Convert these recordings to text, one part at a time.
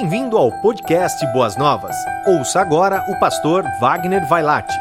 Bem-vindo ao podcast Boas Novas. Ouça agora o pastor Wagner Vailate.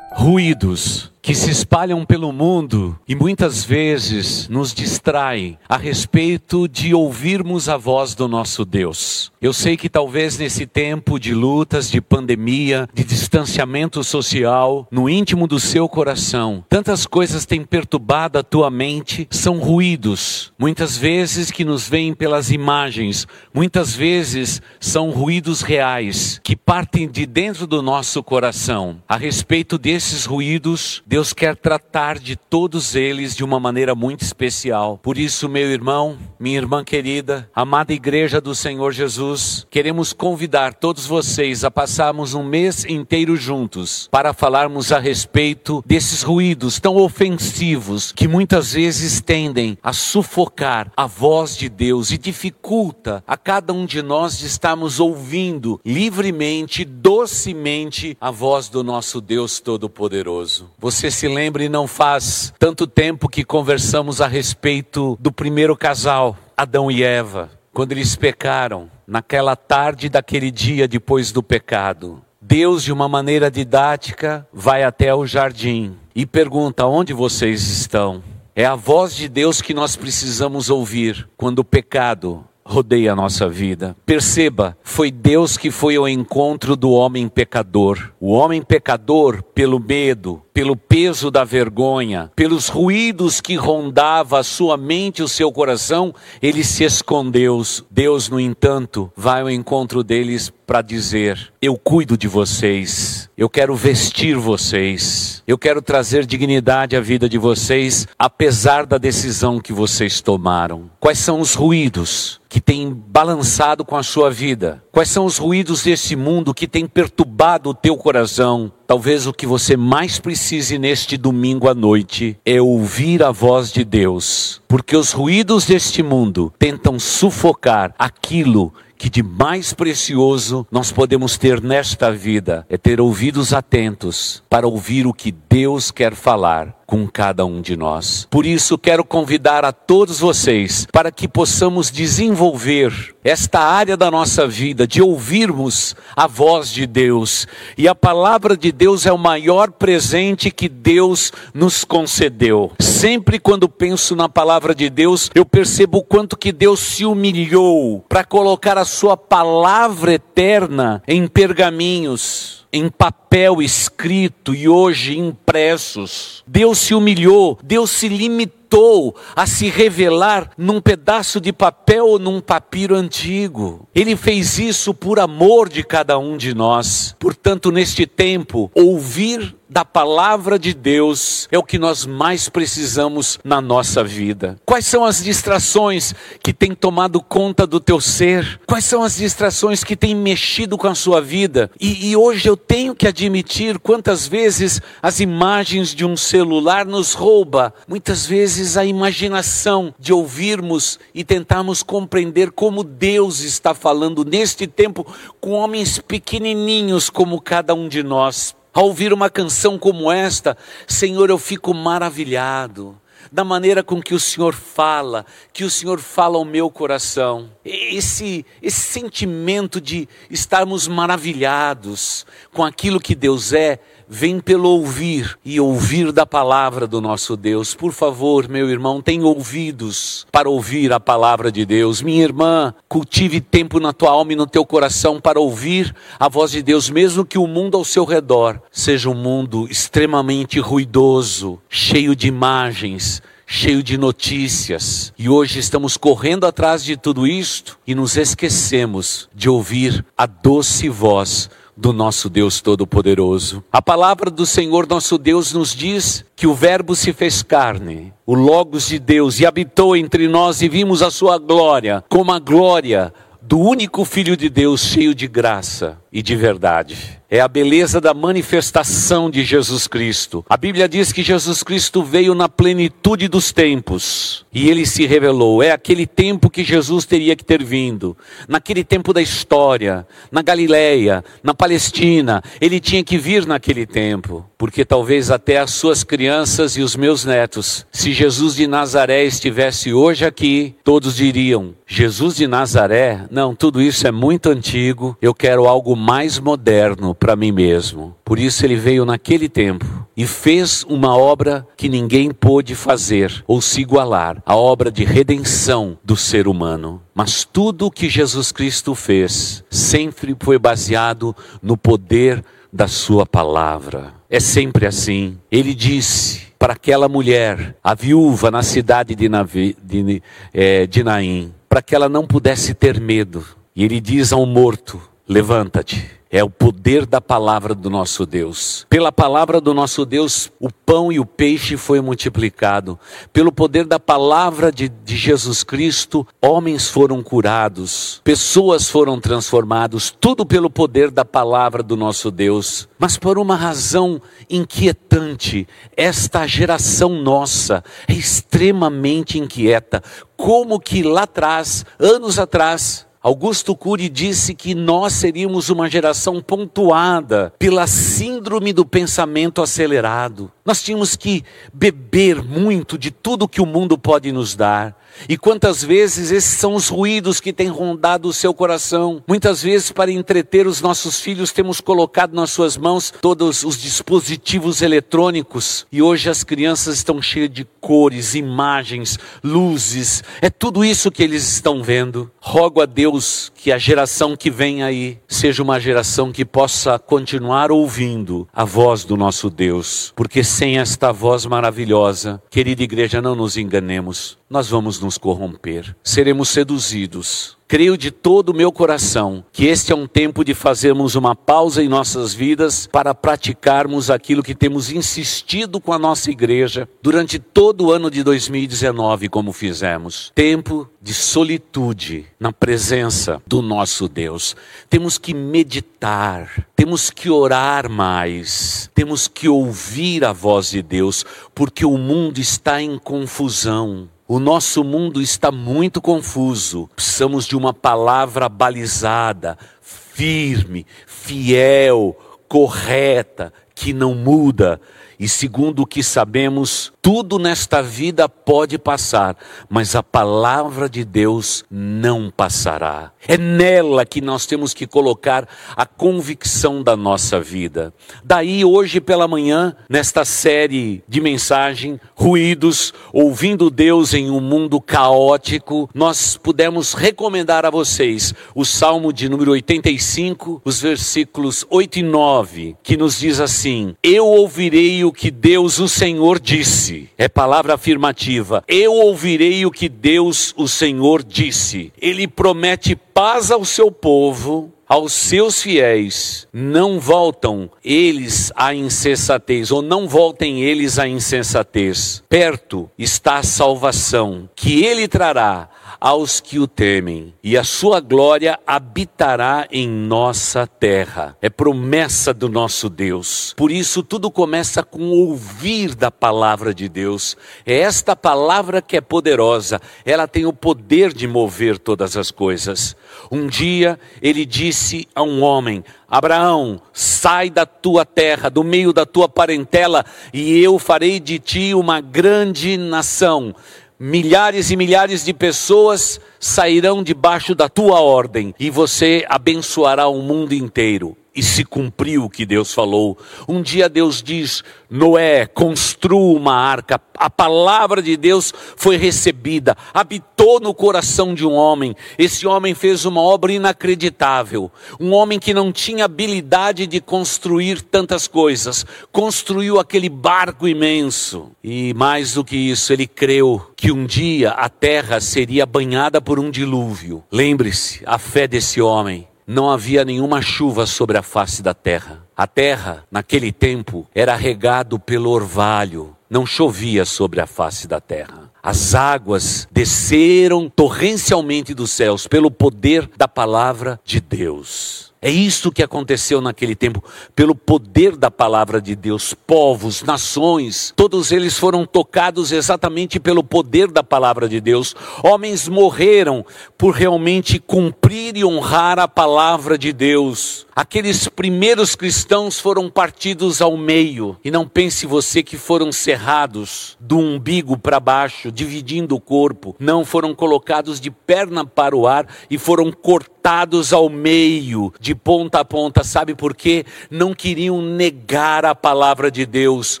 Ruídos que se espalham pelo mundo e muitas vezes nos distraem a respeito de ouvirmos a voz do nosso Deus. Eu sei que talvez nesse tempo de lutas, de pandemia, de distanciamento social, no íntimo do seu coração, tantas coisas têm perturbado a tua mente, são ruídos, muitas vezes que nos vêm pelas imagens, muitas vezes são ruídos reais que partem de dentro do nosso coração. A respeito desses ruídos, Deus quer tratar de todos eles de uma maneira muito especial. Por isso, meu irmão, minha irmã querida, amada igreja do Senhor Jesus, queremos convidar todos vocês a passarmos um mês inteiro juntos para falarmos a respeito desses ruídos tão ofensivos que muitas vezes tendem a sufocar a voz de Deus e dificulta a cada um de nós de estarmos ouvindo livremente, docemente a voz do nosso Deus Todo-Poderoso. Você você se lembre, não faz tanto tempo que conversamos a respeito do primeiro casal, Adão e Eva, quando eles pecaram, naquela tarde daquele dia depois do pecado. Deus, de uma maneira didática, vai até o jardim e pergunta: onde vocês estão? É a voz de Deus que nós precisamos ouvir quando o pecado rodeia a nossa vida. Perceba, foi Deus que foi ao encontro do homem pecador. O homem pecador, pelo medo, pelo peso da vergonha, pelos ruídos que rondava a sua mente e o seu coração, ele se escondeu. Deus, no entanto, vai ao encontro deles para dizer: Eu cuido de vocês, eu quero vestir vocês, eu quero trazer dignidade à vida de vocês, apesar da decisão que vocês tomaram. Quais são os ruídos que têm balançado com a sua vida? Quais são os ruídos desse mundo que têm perturbado o teu coração? Talvez o que você mais precise neste domingo à noite é ouvir a voz de Deus, porque os ruídos deste mundo tentam sufocar aquilo que de mais precioso nós podemos ter nesta vida é ter ouvidos atentos para ouvir o que Deus quer falar com cada um de nós. Por isso, quero convidar a todos vocês para que possamos desenvolver esta área da nossa vida de ouvirmos a voz de Deus. E a palavra de Deus é o maior presente que Deus nos concedeu. Sempre quando penso na palavra de Deus, eu percebo o quanto que Deus se humilhou para colocar a sua palavra eterna em pergaminhos em papel escrito e hoje impressos. Deus se humilhou, Deus se limitou a se revelar num pedaço de papel ou num papiro antigo. Ele fez isso por amor de cada um de nós. Portanto, neste tempo, ouvir da palavra de Deus é o que nós mais precisamos na nossa vida. Quais são as distrações que têm tomado conta do teu ser? Quais são as distrações que têm mexido com a sua vida? E, e hoje eu tenho que admitir quantas vezes as imagens de um celular nos rouba, muitas vezes a imaginação de ouvirmos e tentarmos compreender como Deus está falando neste tempo com homens pequenininhos como cada um de nós. Ao ouvir uma canção como esta, Senhor, eu fico maravilhado da maneira com que o Senhor fala, que o Senhor fala ao meu coração. Esse, esse sentimento de estarmos maravilhados com aquilo que Deus é, vem pelo ouvir e ouvir da palavra do nosso Deus. Por favor, meu irmão, tenha ouvidos para ouvir a palavra de Deus. Minha irmã, cultive tempo na tua alma e no teu coração para ouvir a voz de Deus, mesmo que o mundo ao seu redor seja um mundo extremamente ruidoso, cheio de imagens, cheio de notícias. E hoje estamos correndo atrás de tudo isto e nos esquecemos de ouvir a doce voz do nosso Deus Todo-Poderoso. A palavra do Senhor nosso Deus nos diz que o Verbo se fez carne, o Logos de Deus, e habitou entre nós e vimos a sua glória, como a glória do único Filho de Deus, cheio de graça e de verdade. É a beleza da manifestação de Jesus Cristo. A Bíblia diz que Jesus Cristo veio na plenitude dos tempos e ele se revelou. É aquele tempo que Jesus teria que ter vindo. Naquele tempo da história, na Galileia, na Palestina, ele tinha que vir naquele tempo, porque talvez até as suas crianças e os meus netos, se Jesus de Nazaré estivesse hoje aqui, todos diriam: Jesus de Nazaré? Não, tudo isso é muito antigo. Eu quero algo mais moderno para mim mesmo. Por isso ele veio naquele tempo e fez uma obra que ninguém pôde fazer ou se igualar a obra de redenção do ser humano. Mas tudo o que Jesus Cristo fez sempre foi baseado no poder da Sua palavra. É sempre assim. Ele disse para aquela mulher, a viúva na cidade de, Navi, de, é, de Naim, para que ela não pudesse ter medo. E ele diz ao morto: Levanta-te. É o poder da palavra do nosso Deus. Pela palavra do nosso Deus, o pão e o peixe foi multiplicado. Pelo poder da palavra de, de Jesus Cristo, homens foram curados, pessoas foram transformadas, tudo pelo poder da palavra do nosso Deus. Mas por uma razão inquietante, esta geração nossa é extremamente inquieta. Como que lá atrás, anos atrás, Augusto Cury disse que nós seríamos uma geração pontuada pela síndrome do pensamento acelerado. Nós tínhamos que beber muito de tudo que o mundo pode nos dar. E quantas vezes esses são os ruídos que têm rondado o seu coração? Muitas vezes, para entreter os nossos filhos, temos colocado nas suas mãos todos os dispositivos eletrônicos. E hoje as crianças estão cheias de cores, imagens, luzes. É tudo isso que eles estão vendo. Rogo a Deus que a geração que vem aí seja uma geração que possa continuar ouvindo a voz do nosso Deus. Porque sem esta voz maravilhosa, querida igreja, não nos enganemos nós vamos nos corromper, seremos seduzidos. Creio de todo o meu coração que este é um tempo de fazermos uma pausa em nossas vidas para praticarmos aquilo que temos insistido com a nossa igreja durante todo o ano de 2019, como fizemos. Tempo de solitude na presença do nosso Deus. Temos que meditar, temos que orar mais, temos que ouvir a voz de Deus, porque o mundo está em confusão. O nosso mundo está muito confuso. Precisamos de uma palavra balizada, firme, fiel, correta, que não muda. E segundo o que sabemos, tudo nesta vida pode passar, mas a palavra de Deus não passará. É nela que nós temos que colocar a convicção da nossa vida. Daí, hoje pela manhã, nesta série de mensagem, Ruídos, ouvindo Deus em um mundo caótico, nós pudemos recomendar a vocês o Salmo de número 85, os versículos 8 e 9, que nos diz assim: Eu ouvirei o que Deus, o Senhor, disse é palavra afirmativa. Eu ouvirei o que Deus, o Senhor, disse. Ele promete paz ao seu povo, aos seus fiéis. Não voltam eles à insensatez, ou não voltem eles à insensatez. Perto está a salvação, que ele trará aos que o temem, e a sua glória habitará em nossa terra. É promessa do nosso Deus. Por isso, tudo começa com ouvir da palavra de Deus. É esta palavra que é poderosa, ela tem o poder de mover todas as coisas. Um dia, ele disse a um homem: Abraão, sai da tua terra, do meio da tua parentela, e eu farei de ti uma grande nação. Milhares e milhares de pessoas sairão debaixo da tua ordem e você abençoará o mundo inteiro e se cumpriu o que Deus falou. Um dia Deus diz: Noé, construa uma arca. A palavra de Deus foi recebida, habitou no coração de um homem. Esse homem fez uma obra inacreditável. Um homem que não tinha habilidade de construir tantas coisas, construiu aquele barco imenso. E mais do que isso, ele creu que um dia a terra seria banhada por um dilúvio. Lembre-se, a fé desse homem não havia nenhuma chuva sobre a face da terra. A terra, naquele tempo, era regado pelo orvalho, não chovia sobre a face da terra. As águas desceram torrencialmente dos céus pelo poder da palavra de Deus. É isso que aconteceu naquele tempo, pelo poder da palavra de Deus. Povos, nações, todos eles foram tocados exatamente pelo poder da palavra de Deus. Homens morreram por realmente cumprir e honrar a palavra de Deus. Aqueles primeiros cristãos foram partidos ao meio. E não pense você que foram cerrados do umbigo para baixo, dividindo o corpo. Não foram colocados de perna para o ar e foram cortados ao meio, de ponta a ponta. Sabe por quê? Não queriam negar a palavra de Deus.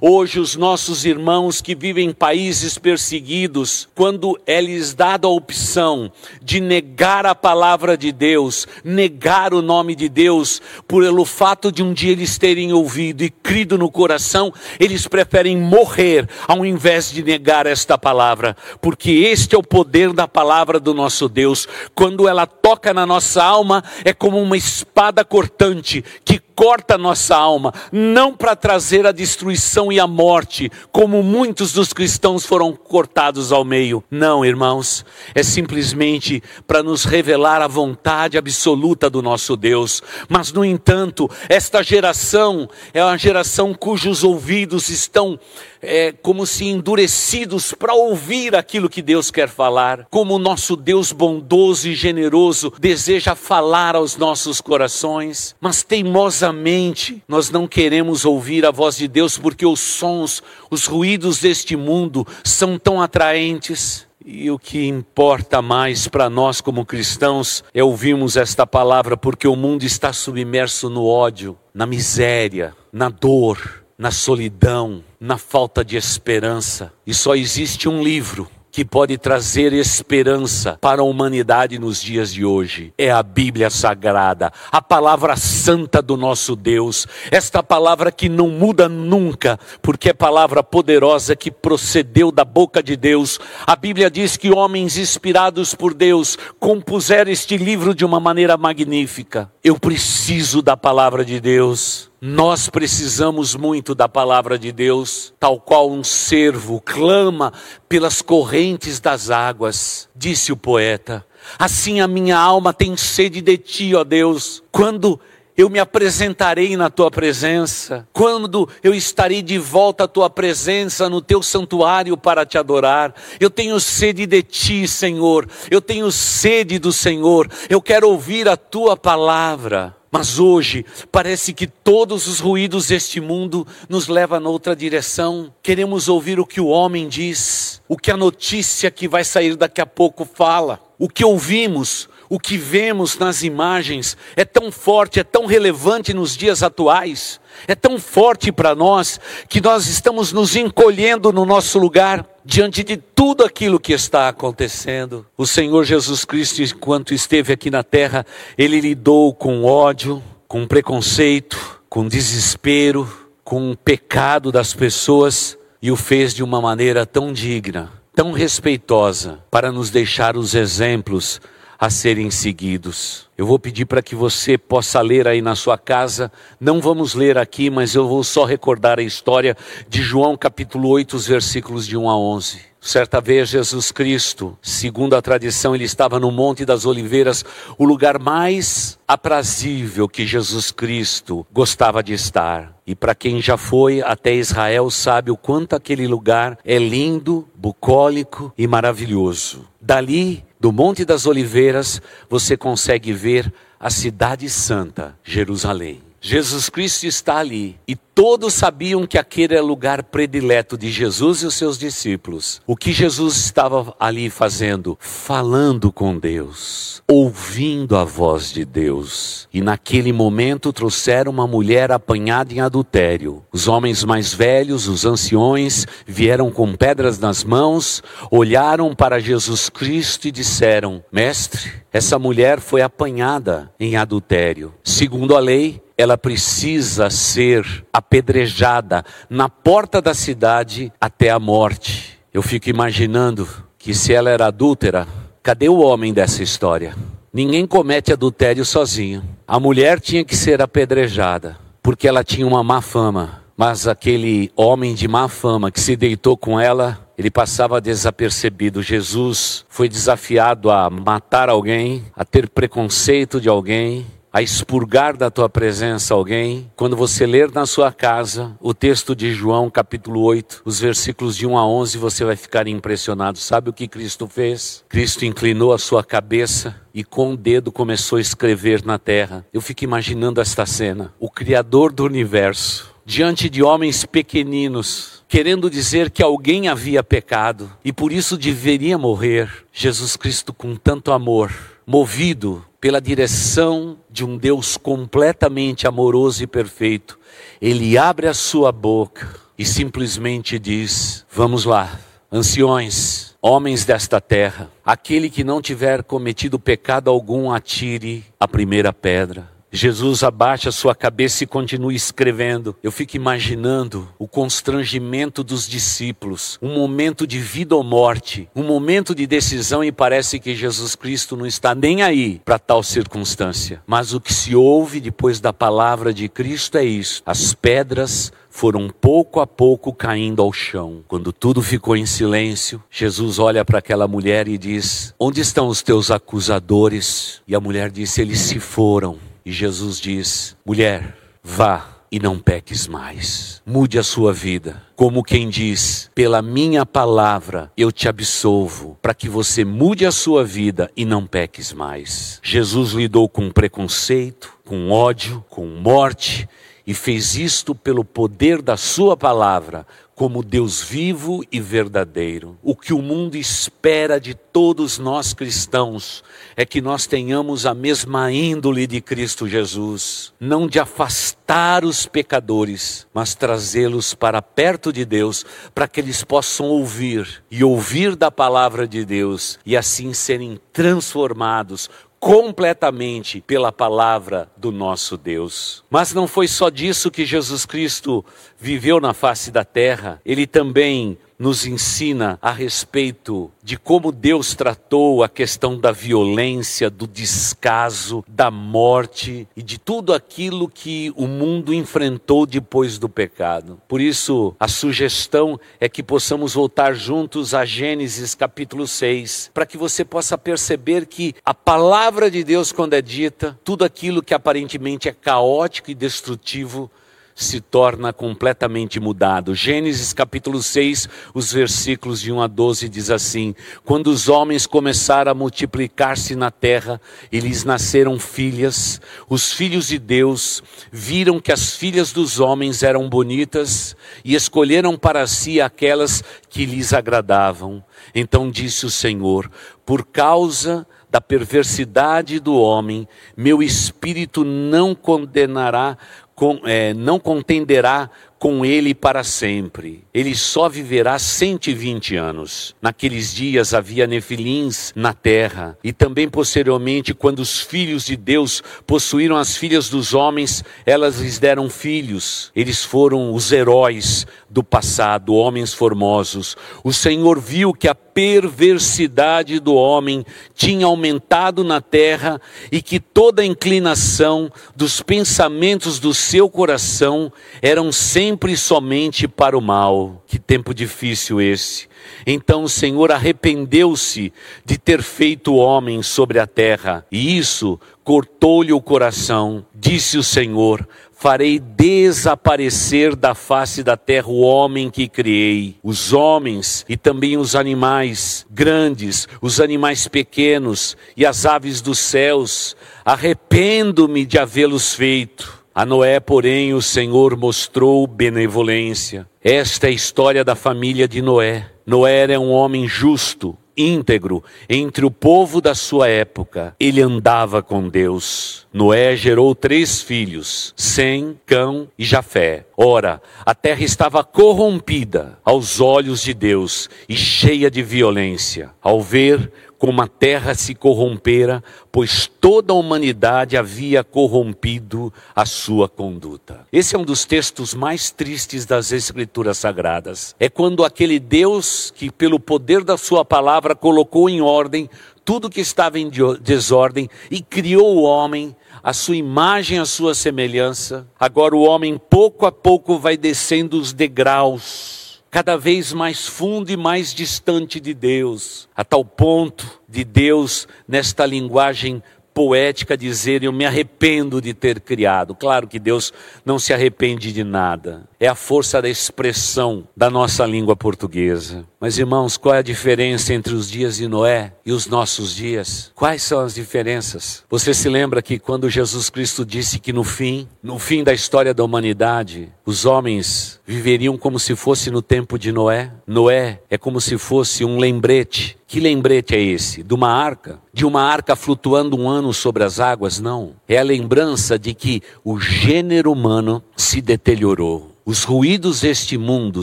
Hoje, os nossos irmãos que vivem em países perseguidos, quando é lhes dada a opção de negar a palavra de Deus, negar o nome de Deus, Deus, pelo fato de um dia eles terem ouvido e crido no coração, eles preferem morrer ao invés de negar esta palavra, porque este é o poder da palavra do nosso Deus. Quando ela toca na nossa alma, é como uma espada cortante que corta nossa alma, não para trazer a destruição e a morte, como muitos dos cristãos foram cortados ao meio. Não, irmãos, é simplesmente para nos revelar a vontade absoluta do nosso Deus. Mas, no entanto, esta geração é uma geração cujos ouvidos estão é, como se endurecidos para ouvir aquilo que Deus quer falar, como o nosso Deus bondoso e generoso deseja falar aos nossos corações, mas teimosamente nós não queremos ouvir a voz de Deus porque os sons, os ruídos deste mundo são tão atraentes. E o que importa mais para nós como cristãos é ouvirmos esta palavra, porque o mundo está submerso no ódio, na miséria, na dor, na solidão, na falta de esperança. E só existe um livro que pode trazer esperança para a humanidade nos dias de hoje. É a Bíblia Sagrada, a palavra santa do nosso Deus. Esta palavra que não muda nunca, porque é palavra poderosa que procedeu da boca de Deus. A Bíblia diz que homens inspirados por Deus compuseram este livro de uma maneira magnífica. Eu preciso da palavra de Deus. Nós precisamos muito da palavra de Deus, tal qual um servo clama pelas correntes das águas, disse o poeta. Assim a minha alma tem sede de ti, ó Deus. Quando eu me apresentarei na tua presença, quando eu estarei de volta à tua presença no teu santuário para te adorar. Eu tenho sede de ti, Senhor. Eu tenho sede do Senhor. Eu quero ouvir a tua palavra. Mas hoje parece que todos os ruídos deste mundo nos levam noutra direção. Queremos ouvir o que o homem diz, o que a notícia que vai sair daqui a pouco fala. O que ouvimos, o que vemos nas imagens é tão forte, é tão relevante nos dias atuais, é tão forte para nós que nós estamos nos encolhendo no nosso lugar diante de tudo aquilo que está acontecendo. O Senhor Jesus Cristo, enquanto esteve aqui na terra, ele lidou com ódio, com preconceito, com desespero, com o pecado das pessoas e o fez de uma maneira tão digna, tão respeitosa, para nos deixar os exemplos a serem seguidos. Eu vou pedir para que você possa ler aí na sua casa. Não vamos ler aqui, mas eu vou só recordar a história de João capítulo 8, os versículos de 1 a 11. Certa vez Jesus Cristo, segundo a tradição, ele estava no Monte das Oliveiras, o lugar mais aprazível que Jesus Cristo gostava de estar. E para quem já foi até Israel sabe o quanto aquele lugar é lindo, bucólico e maravilhoso. Dali do Monte das Oliveiras, você consegue ver a cidade santa, Jerusalém. Jesus Cristo está ali e todos sabiam que aquele era o lugar predileto de Jesus e os seus discípulos. O que Jesus estava ali fazendo? Falando com Deus, ouvindo a voz de Deus. E naquele momento trouxeram uma mulher apanhada em adultério. Os homens mais velhos, os anciões, vieram com pedras nas mãos, olharam para Jesus Cristo e disseram: Mestre, essa mulher foi apanhada em adultério. Segundo a lei, ela precisa ser apedrejada na porta da cidade até a morte. Eu fico imaginando que se ela era adúltera, cadê o homem dessa história? Ninguém comete adultério sozinho. A mulher tinha que ser apedrejada, porque ela tinha uma má fama. Mas aquele homem de má fama que se deitou com ela, ele passava desapercebido. Jesus foi desafiado a matar alguém, a ter preconceito de alguém, a expurgar da tua presença alguém, quando você ler na sua casa o texto de João, capítulo 8, os versículos de 1 a 11, você vai ficar impressionado. Sabe o que Cristo fez? Cristo inclinou a sua cabeça e com o dedo começou a escrever na terra. Eu fico imaginando esta cena. O Criador do universo, diante de homens pequeninos, querendo dizer que alguém havia pecado e por isso deveria morrer. Jesus Cristo, com tanto amor, movido pela direção de um Deus completamente amoroso e perfeito, ele abre a sua boca e simplesmente diz: Vamos lá, anciões, homens desta terra, aquele que não tiver cometido pecado algum, atire a primeira pedra. Jesus abaixa sua cabeça e continua escrevendo. Eu fico imaginando o constrangimento dos discípulos, um momento de vida ou morte, um momento de decisão e parece que Jesus Cristo não está nem aí para tal circunstância. Mas o que se ouve depois da palavra de Cristo é isso: as pedras foram pouco a pouco caindo ao chão. Quando tudo ficou em silêncio, Jesus olha para aquela mulher e diz: Onde estão os teus acusadores? E a mulher disse: Eles se foram. E Jesus diz: mulher, vá e não peques mais. Mude a sua vida. Como quem diz, pela minha palavra eu te absolvo, para que você mude a sua vida e não peques mais. Jesus lidou com preconceito, com ódio, com morte e fez isto pelo poder da Sua palavra, como Deus vivo e verdadeiro. O que o mundo espera de todos nós cristãos é que nós tenhamos a mesma índole de Cristo Jesus, não de afastar os pecadores, mas trazê-los para perto de Deus, para que eles possam ouvir e ouvir da palavra de Deus e assim serem transformados completamente pela palavra do nosso Deus. Mas não foi só disso que Jesus Cristo viveu na face da terra, ele também nos ensina a respeito de como Deus tratou a questão da violência, do descaso, da morte e de tudo aquilo que o mundo enfrentou depois do pecado. Por isso, a sugestão é que possamos voltar juntos a Gênesis capítulo 6, para que você possa perceber que a palavra de Deus, quando é dita, tudo aquilo que aparentemente é caótico e destrutivo, se torna completamente mudado. Gênesis capítulo 6, os versículos de 1 a 12 diz assim: Quando os homens começaram a multiplicar-se na terra e lhes nasceram filhas, os filhos de Deus viram que as filhas dos homens eram bonitas e escolheram para si aquelas que lhes agradavam. Então disse o Senhor: Por causa da perversidade do homem, meu espírito não condenará com, é, não contenderá com ele para sempre. Ele só viverá 120 anos. Naqueles dias havia nefilins na terra, e também posteriormente, quando os filhos de Deus possuíram as filhas dos homens, elas lhes deram filhos. Eles foram os heróis do passado, homens formosos. O Senhor viu que a perversidade do homem tinha aumentado na terra e que toda a inclinação dos pensamentos do seu coração eram sempre somente para o mal. Que tempo difícil esse. Então o Senhor arrependeu-se de ter feito o homem sobre a terra, e isso cortou-lhe o coração. Disse o Senhor: farei desaparecer da face da terra o homem que criei, os homens e também os animais grandes, os animais pequenos e as aves dos céus. Arrependo-me de havê-los feito. A Noé, porém, o Senhor mostrou benevolência. Esta é a história da família de Noé. Noé era um homem justo, íntegro entre o povo da sua época. Ele andava com Deus. Noé gerou três filhos, Sem, Cão e Jafé. Ora, a terra estava corrompida aos olhos de Deus e cheia de violência. Ao ver como a terra se corrompera, pois toda a humanidade havia corrompido a sua conduta. Esse é um dos textos mais tristes das Escrituras Sagradas. É quando aquele Deus que, pelo poder da Sua palavra, colocou em ordem tudo que estava em desordem e criou o homem, a sua imagem, a sua semelhança. Agora o homem, pouco a pouco, vai descendo os degraus cada vez mais fundo e mais distante de Deus, a tal ponto de Deus, nesta linguagem poética dizer eu me arrependo de ter criado. Claro que Deus não se arrepende de nada. É a força da expressão da nossa língua portuguesa. Mas irmãos, qual é a diferença entre os dias de Noé e os nossos dias? Quais são as diferenças? Você se lembra que quando Jesus Cristo disse que no fim, no fim da história da humanidade, os homens viveriam como se fosse no tempo de Noé? Noé é como se fosse um lembrete. Que lembrete é esse? De uma arca? De uma arca flutuando um ano sobre as águas? Não. É a lembrança de que o gênero humano se deteriorou. Os ruídos deste mundo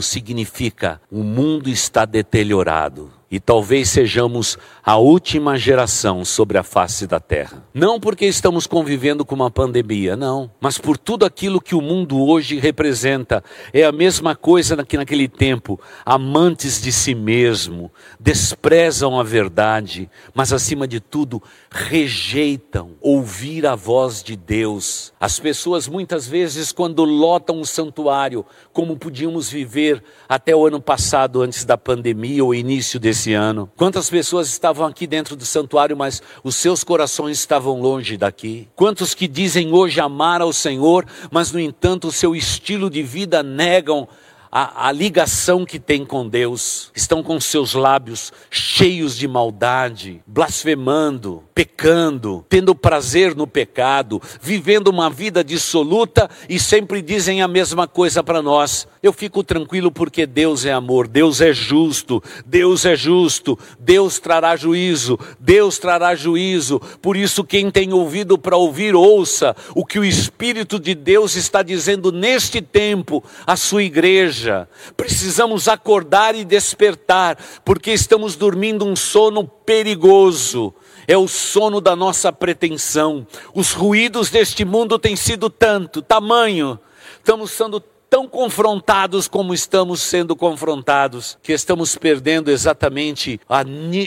significa o mundo está deteriorado e talvez sejamos a última geração sobre a face da terra. Não porque estamos convivendo com uma pandemia, não, mas por tudo aquilo que o mundo hoje representa. É a mesma coisa que naquele tempo, amantes de si mesmo, desprezam a verdade, mas acima de tudo, rejeitam ouvir a voz de Deus. As pessoas muitas vezes quando lotam o santuário, como podíamos viver até o ano passado antes da pandemia ou início desse ano. Quantas pessoas estavam aqui dentro do santuário, mas os seus corações estavam longe daqui? Quantos que dizem hoje amar ao Senhor, mas no entanto o seu estilo de vida negam a, a, ligação que tem com Deus, estão com seus lábios cheios de maldade, blasfemando, pecando, tendo prazer no pecado, vivendo uma vida dissoluta e sempre dizem a mesma coisa para nós. Eu fico tranquilo porque Deus é amor, Deus é justo, Deus é justo, Deus trará juízo, Deus trará juízo. Por isso, quem tem ouvido para ouvir, ouça o que o Espírito de Deus está dizendo neste tempo à sua igreja. Precisamos acordar e despertar, porque estamos dormindo um sono perigoso. É o sono da nossa pretensão. Os ruídos deste mundo têm sido tanto, tamanho. Estamos sendo tão confrontados como estamos sendo confrontados, que estamos perdendo exatamente a,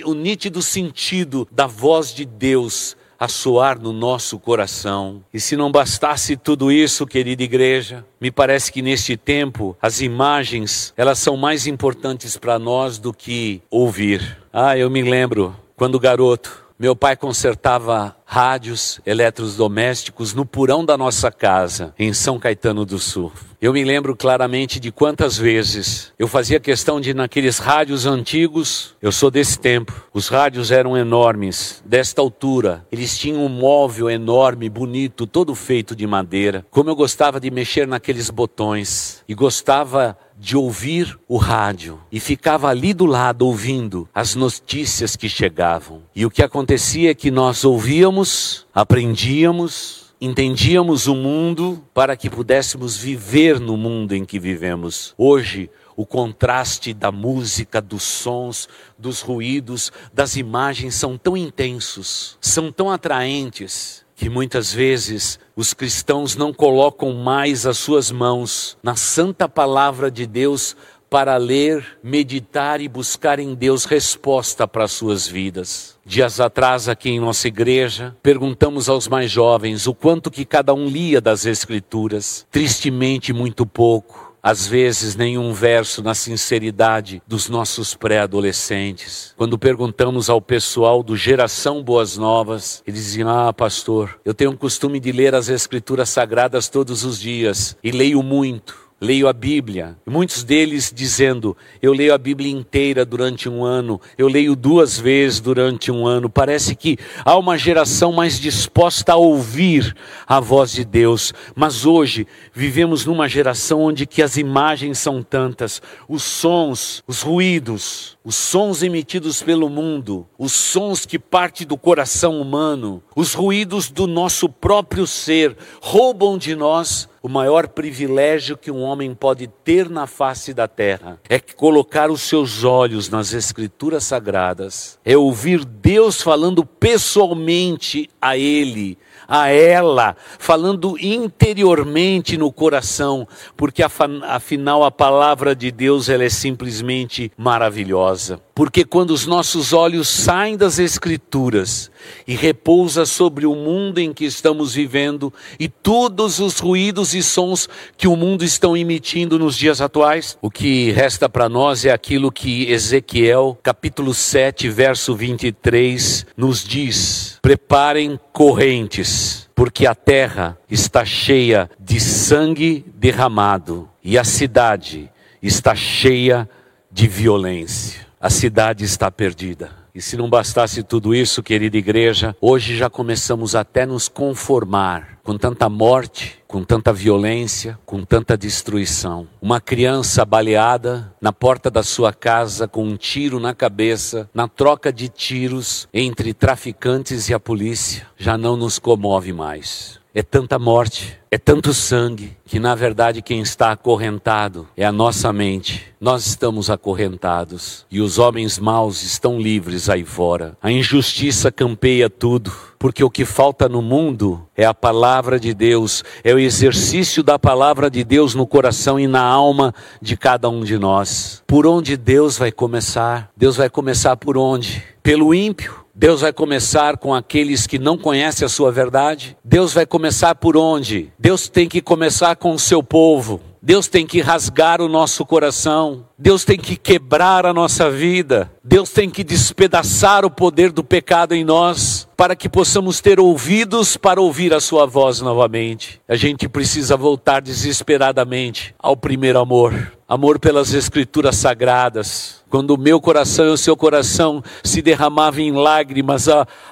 o nítido sentido da voz de Deus a soar no nosso coração. E se não bastasse tudo isso, querida igreja, me parece que neste tempo as imagens, elas são mais importantes para nós do que ouvir. Ah, eu me lembro quando garoto, meu pai consertava rádios eletrodomésticos no porão da nossa casa, em São Caetano do Sul. Eu me lembro claramente de quantas vezes eu fazia questão de naqueles rádios antigos, eu sou desse tempo, os rádios eram enormes, desta altura, eles tinham um móvel enorme, bonito, todo feito de madeira. Como eu gostava de mexer naqueles botões e gostava de ouvir o rádio e ficava ali do lado ouvindo as notícias que chegavam. E o que acontecia é que nós ouvíamos, aprendíamos, entendíamos o mundo para que pudéssemos viver no mundo em que vivemos. Hoje, o contraste da música, dos sons, dos ruídos, das imagens são tão intensos, são tão atraentes, que muitas vezes os cristãos não colocam mais as suas mãos na santa palavra de Deus para ler, meditar e buscar em Deus resposta para as suas vidas. Dias atrás, aqui em nossa igreja, perguntamos aos mais jovens o quanto que cada um lia das Escrituras. Tristemente, muito pouco. Às vezes, nenhum verso na sinceridade dos nossos pré-adolescentes. Quando perguntamos ao pessoal do Geração Boas Novas, eles diziam: Ah, pastor, eu tenho o costume de ler as Escrituras Sagradas todos os dias e leio muito leio a Bíblia. Muitos deles dizendo: Eu leio a Bíblia inteira durante um ano, eu leio duas vezes durante um ano. Parece que há uma geração mais disposta a ouvir a voz de Deus. Mas hoje vivemos numa geração onde que as imagens são tantas, os sons, os ruídos, os sons emitidos pelo mundo, os sons que partem do coração humano, os ruídos do nosso próprio ser roubam de nós o maior privilégio que um homem pode ter na face da terra é colocar os seus olhos nas Escrituras Sagradas, é ouvir Deus falando pessoalmente a ele, a ela, falando interiormente no coração, porque afinal a palavra de Deus ela é simplesmente maravilhosa. Porque quando os nossos olhos saem das Escrituras e repousa sobre o mundo em que estamos vivendo e todos os ruídos e sons que o mundo estão emitindo nos dias atuais, o que resta para nós é aquilo que Ezequiel, capítulo 7, verso 23, nos diz: Preparem correntes, porque a terra está cheia de sangue derramado e a cidade está cheia de violência a cidade está perdida. E se não bastasse tudo isso, querida igreja, hoje já começamos até nos conformar com tanta morte, com tanta violência, com tanta destruição. Uma criança baleada na porta da sua casa com um tiro na cabeça, na troca de tiros entre traficantes e a polícia, já não nos comove mais. É tanta morte, é tanto sangue, que na verdade quem está acorrentado é a nossa mente. Nós estamos acorrentados e os homens maus estão livres aí fora. A injustiça campeia tudo, porque o que falta no mundo é a palavra de Deus, é o exercício da palavra de Deus no coração e na alma de cada um de nós. Por onde Deus vai começar? Deus vai começar por onde? Pelo ímpio Deus vai começar com aqueles que não conhecem a sua verdade. Deus vai começar por onde? Deus tem que começar com o seu povo. Deus tem que rasgar o nosso coração. Deus tem que quebrar a nossa vida. Deus tem que despedaçar o poder do pecado em nós para que possamos ter ouvidos para ouvir a sua voz novamente. A gente precisa voltar desesperadamente ao primeiro amor amor pelas escrituras sagradas, quando o meu coração e o seu coração se derramavam em lágrimas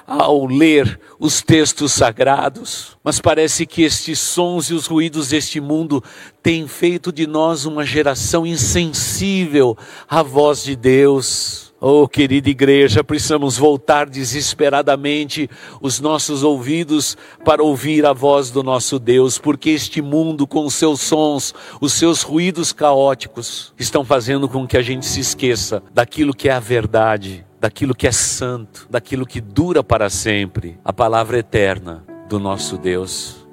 ao ler os textos sagrados. Mas parece que estes sons e os ruídos deste mundo têm feito de nós uma geração insensível à voz de Deus. Oh, querida igreja, precisamos voltar desesperadamente os nossos ouvidos para ouvir a voz do nosso Deus, porque este mundo, com os seus sons, os seus ruídos caóticos, estão fazendo com que a gente se esqueça daquilo que é a verdade, daquilo que é santo, daquilo que dura para sempre, a palavra eterna do nosso Deus.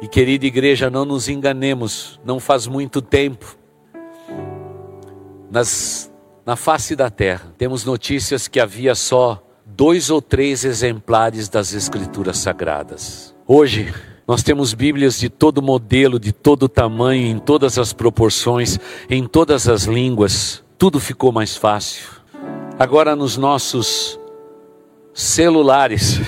E querida igreja, não nos enganemos, não faz muito tempo, nas na face da terra, temos notícias que havia só dois ou três exemplares das Escrituras Sagradas. Hoje, nós temos Bíblias de todo modelo, de todo tamanho, em todas as proporções, em todas as línguas. Tudo ficou mais fácil. Agora, nos nossos celulares,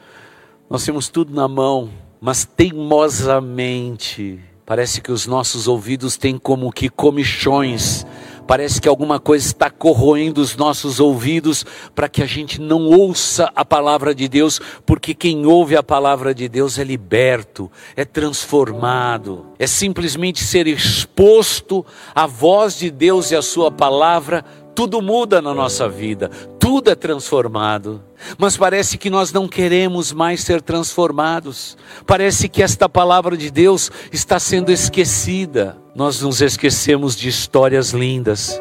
nós temos tudo na mão, mas teimosamente, parece que os nossos ouvidos têm como que comichões Parece que alguma coisa está corroendo os nossos ouvidos para que a gente não ouça a palavra de Deus, porque quem ouve a palavra de Deus é liberto, é transformado, é simplesmente ser exposto à voz de Deus e à Sua palavra. Tudo muda na nossa vida, tudo é transformado. Mas parece que nós não queremos mais ser transformados. Parece que esta palavra de Deus está sendo esquecida. Nós nos esquecemos de histórias lindas,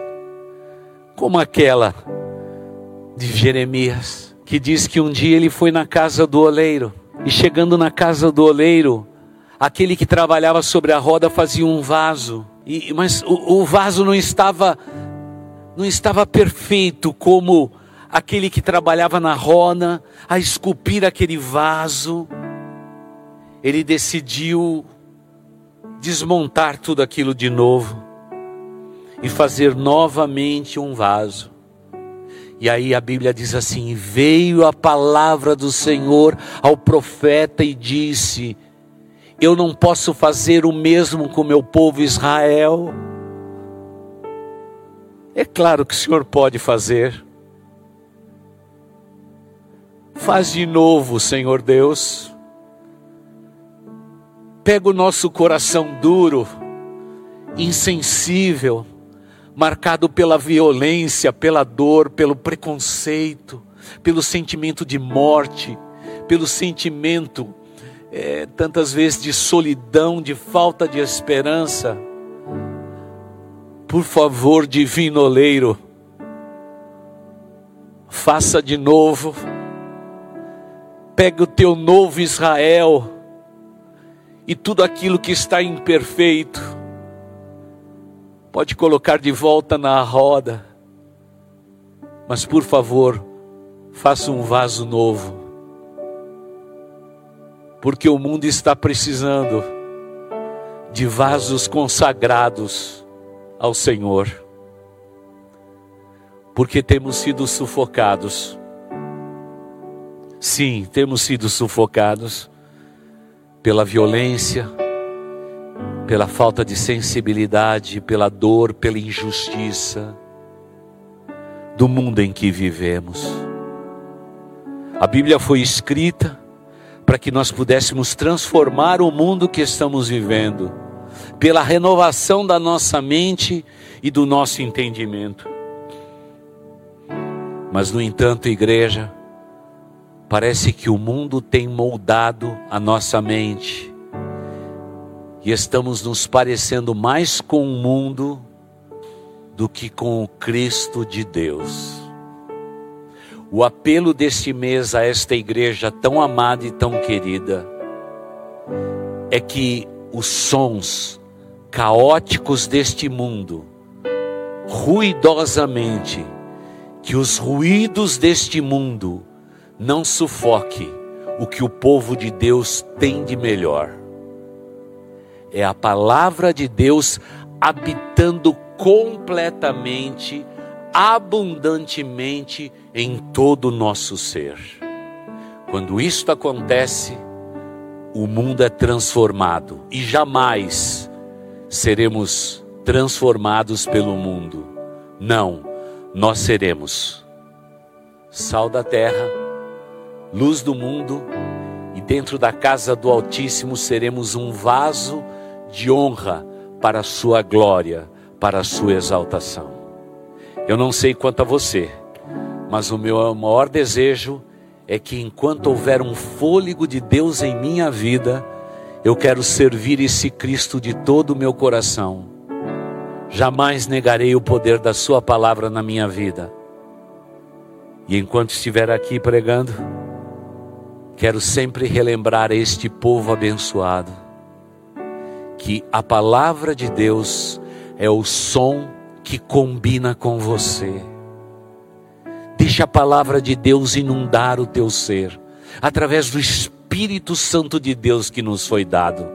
como aquela de Jeremias, que diz que um dia ele foi na casa do oleiro, e chegando na casa do oleiro, aquele que trabalhava sobre a roda fazia um vaso, e, mas o, o vaso não estava não estava perfeito como aquele que trabalhava na roda a esculpir aquele vaso. Ele decidiu desmontar tudo aquilo de novo e fazer novamente um vaso. E aí a Bíblia diz assim: Veio a palavra do Senhor ao profeta e disse: Eu não posso fazer o mesmo com meu povo Israel é claro que o Senhor pode fazer. Faz de novo, Senhor Deus. Pega o nosso coração duro, insensível, marcado pela violência, pela dor, pelo preconceito, pelo sentimento de morte, pelo sentimento, é, tantas vezes, de solidão, de falta de esperança por favor, divino oleiro, faça de novo. Pega o teu novo Israel e tudo aquilo que está imperfeito, pode colocar de volta na roda Mas por favor, faça um vaso novo. Porque o mundo está precisando de vasos consagrados ao Senhor. Porque temos sido sufocados. Sim, temos sido sufocados pela violência, pela falta de sensibilidade, pela dor, pela injustiça do mundo em que vivemos. A Bíblia foi escrita para que nós pudéssemos transformar o mundo que estamos vivendo, pela renovação da nossa mente e do nosso entendimento. Mas, no entanto, igreja, parece que o mundo tem moldado a nossa mente e estamos nos parecendo mais com o mundo do que com o Cristo de Deus. O apelo deste mês a esta igreja tão amada e tão querida é que os sons caóticos deste mundo, ruidosamente, que os ruídos deste mundo não sufoque o que o povo de Deus tem de melhor é a palavra de Deus habitando completamente, abundantemente em todo o nosso ser. Quando isto acontece, o mundo é transformado e jamais seremos transformados pelo mundo. Não, nós seremos sal da terra, luz do mundo e dentro da casa do Altíssimo seremos um vaso de honra para a sua glória, para a sua exaltação. Eu não sei quanto a você, mas o meu maior desejo é que enquanto houver um fôlego de Deus em minha vida, eu quero servir esse Cristo de todo o meu coração. Jamais negarei o poder da Sua palavra na minha vida. E enquanto estiver aqui pregando, quero sempre relembrar este povo abençoado que a palavra de Deus é o som que combina com você. Deixa a palavra de Deus inundar o teu ser, através do Espírito Santo de Deus que nos foi dado.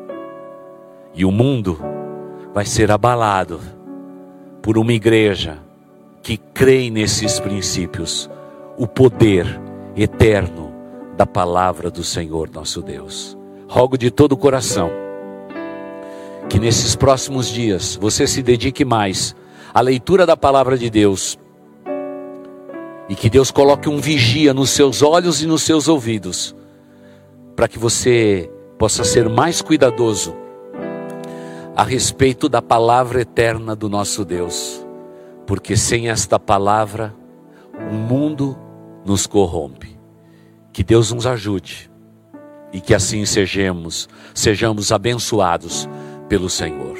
E o mundo vai ser abalado por uma igreja que crê nesses princípios, o poder eterno da palavra do Senhor nosso Deus. Rogo de todo o coração que nesses próximos dias você se dedique mais à leitura da palavra de Deus e que Deus coloque um vigia nos seus olhos e nos seus ouvidos, para que você possa ser mais cuidadoso a respeito da palavra eterna do nosso Deus, porque sem esta palavra o mundo nos corrompe. Que Deus nos ajude e que assim sejamos, sejamos abençoados pelo Senhor.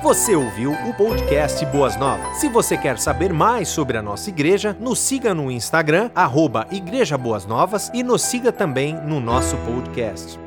Você ouviu o podcast Boas Novas. Se você quer saber mais sobre a nossa igreja, nos siga no Instagram, arroba Igreja Boas Novas, e nos siga também no nosso podcast.